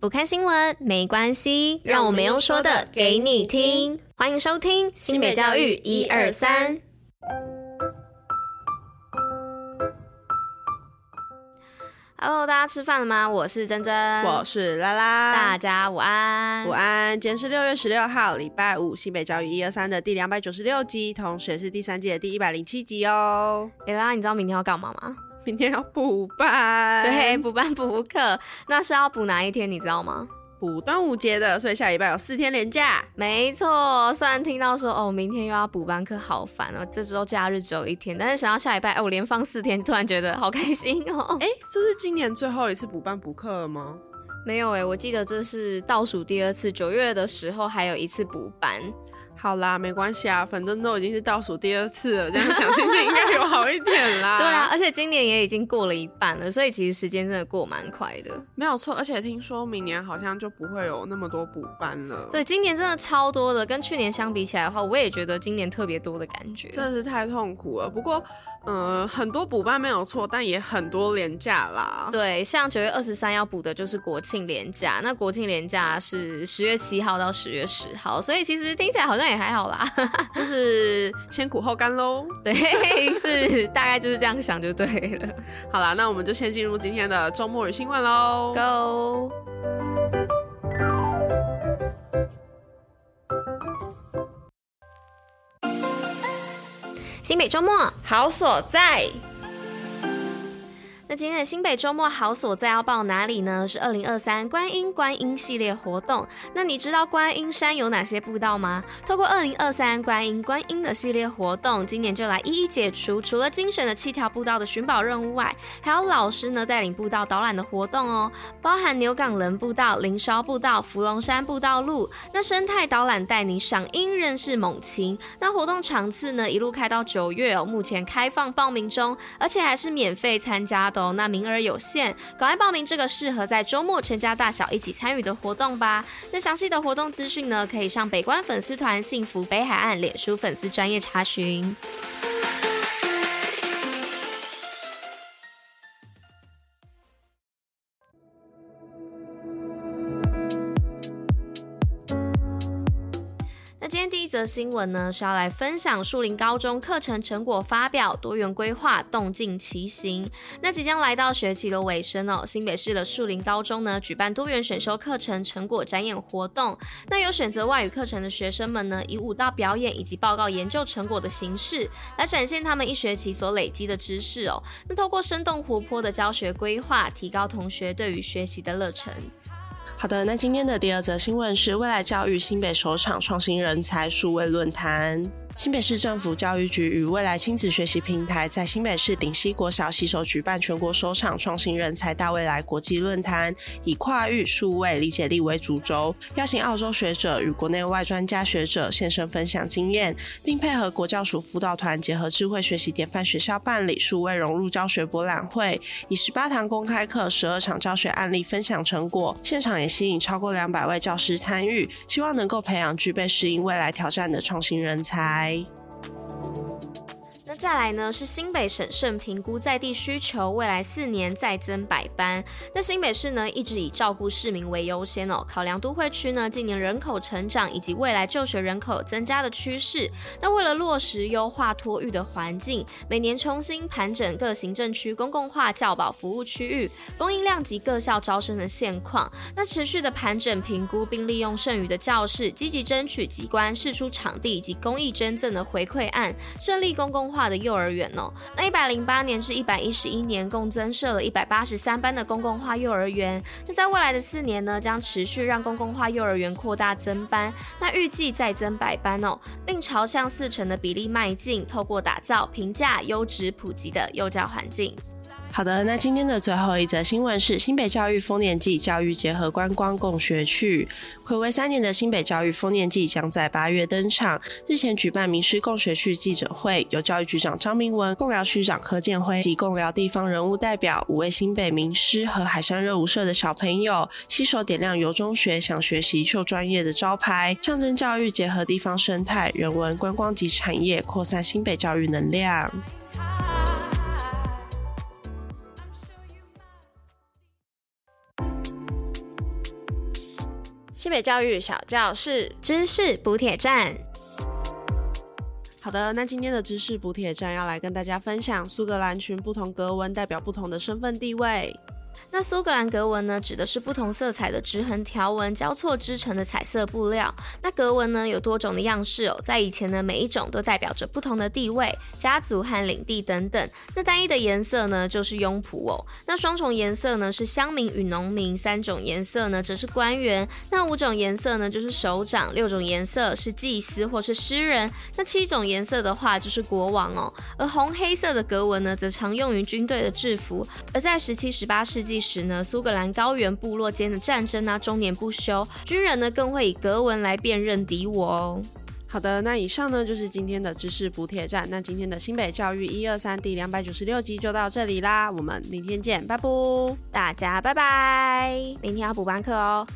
不看新闻没关系，让我们用说的给你听。欢迎收听新北教育一二三。Hello，大家吃饭了吗？我是珍珍，我是拉拉，大家午安，午安。今天是六月十六号，礼拜五，新北教育一二三的第两百九十六集，同时也是第三季的第一百零七集哦。哎，拉拉，你知道明天要干嘛吗？明天要补班，对，补班补课，那是要补哪一天？你知道吗？补端午节的，所以下礼拜有四天连假。没错，虽然听到说哦，明天又要补班课，好烦哦。这周假日只有一天，但是想到下礼拜，哎，我连放四天，突然觉得好开心哦。哎，这是今年最后一次补班补课了吗？没有哎，我记得这是倒数第二次，九月的时候还有一次补班。好啦，没关系啊，反正都已经是倒数第二次了，这样想心情应该有好一点啦。对啊，而且今年也已经过了一半了，所以其实时间真的过蛮快的。没有错，而且听说明年好像就不会有那么多补班了。对，今年真的超多的，跟去年相比起来的话，我也觉得今年特别多的感觉，真的是太痛苦了。不过，嗯、呃，很多补班没有错，但也很多廉假啦。对，像九月二十三要补的就是国庆连假，那国庆连假是十月七号到十月十号，所以其实听起来好像。也还好啦，就是先苦后甘喽。对，是大概就是这样想就对了。好啦，那我们就先进入今天的周末与新闻喽。Go！新北周末好所在。那今天的新北周末好所在要报哪里呢？是二零二三观音观音系列活动。那你知道观音山有哪些步道吗？透过二零二三观音观音的系列活动，今年就来一一解除。除了精选的七条步道的寻宝任务外，还有老师呢带领步道导览的活动哦，包含牛港人步道、林烧步道、芙蓉山步道路。那生态导览带你赏鹰认识猛禽。那活动场次呢一路开到九月哦，目前开放报名中，而且还是免费参加的那名额有限，赶快报名这个适合在周末全家大小一起参与的活动吧。那详细的活动资讯呢，可以上北关粉丝团“幸福北海岸”脸书粉丝专业查询。今天第一则新闻呢，是要来分享树林高中课程成果发表，多元规划动静齐行。那即将来到学期的尾声哦，新北市的树林高中呢，举办多元选修课程成果展演活动。那有选择外语课程的学生们呢，以舞蹈表演以及报告研究成果的形式，来展现他们一学期所累积的知识哦。那透过生动活泼的教学规划，提高同学对于学习的热忱。好的，那今天的第二则新闻是未来教育新北首场创新人才数位论坛。新北市政府教育局与未来亲子学习平台在新北市顶溪国小携手举办全国首场创新人才大未来国际论坛，以跨域数位理解力为主轴，邀请澳洲学者与国内外专家学者现身分享经验，并配合国教署辅导团结合智慧学习典范学校办理数位融入教学博览会，以十八堂公开课、十二场教学案例分享成果，现场也吸引超过两百位教师参与，希望能够培养具备适应未来挑战的创新人才。那再来呢，是新北审慎评估在地需求，未来四年再增百班。那新北市呢，一直以照顾市民为优先哦，考量都会区呢近年人口成长以及未来就学人口增加的趋势。那为了落实优化托育的环境，每年重新盘整各行政区公共化教保服务区域供应量及各校招生的现况。那持续的盘整评估，并利用剩余的教室，积极争取机关释出场地以及公益捐赠的回馈案，设立公共化。的幼儿园哦，那一百零八年至一百一十一年共增设了一百八十三班的公共化幼儿园。那在未来的四年呢，将持续让公共化幼儿园扩大增班，那预计再增百班哦，并朝向四成的比例迈进，透过打造平价、优质、普及的幼教环境。好的，那今天的最后一则新闻是新北教育丰年祭教育结合观光共学趣。暌违三年的新北教育丰年祭将在八月登场。日前举办名师共学区记者会，由教育局长张明文、贡寮区长柯建辉及贡寮地方人物代表五位新北名师和海山热舞社的小朋友，携手点亮由中学想学习秀专业的招牌，象征教育结合地方生态、人文、观光及产业，扩散新北教育能量。新北教育小教室，知识补铁站。好的，那今天的知识补铁站要来跟大家分享苏格兰裙不同格纹代表不同的身份地位。那苏格兰格纹呢，指的是不同色彩的直横条纹交错织成的彩色布料。那格纹呢，有多种的样式哦，在以前呢，每一种都代表着不同的地位、家族和领地等等。那单一的颜色呢，就是庸仆哦。那双重颜色呢，是乡民与农民；三种颜色呢，则是官员；那五种颜色呢，就是首长；六种颜色是祭司或是诗人；那七种颜色的话，就是国王哦。而红黑色的格纹呢，则常用于军队的制服。而在十七、十八世纪时呢，苏格兰高原部落间的战争啊，终年不休，军人呢更会以格纹来辨认敌我哦。好的，那以上呢就是今天的知识补铁站。那今天的新北教育一二三第两百九十六集就到这里啦，我们明天见，拜拜，大家拜拜，明天要补班课哦。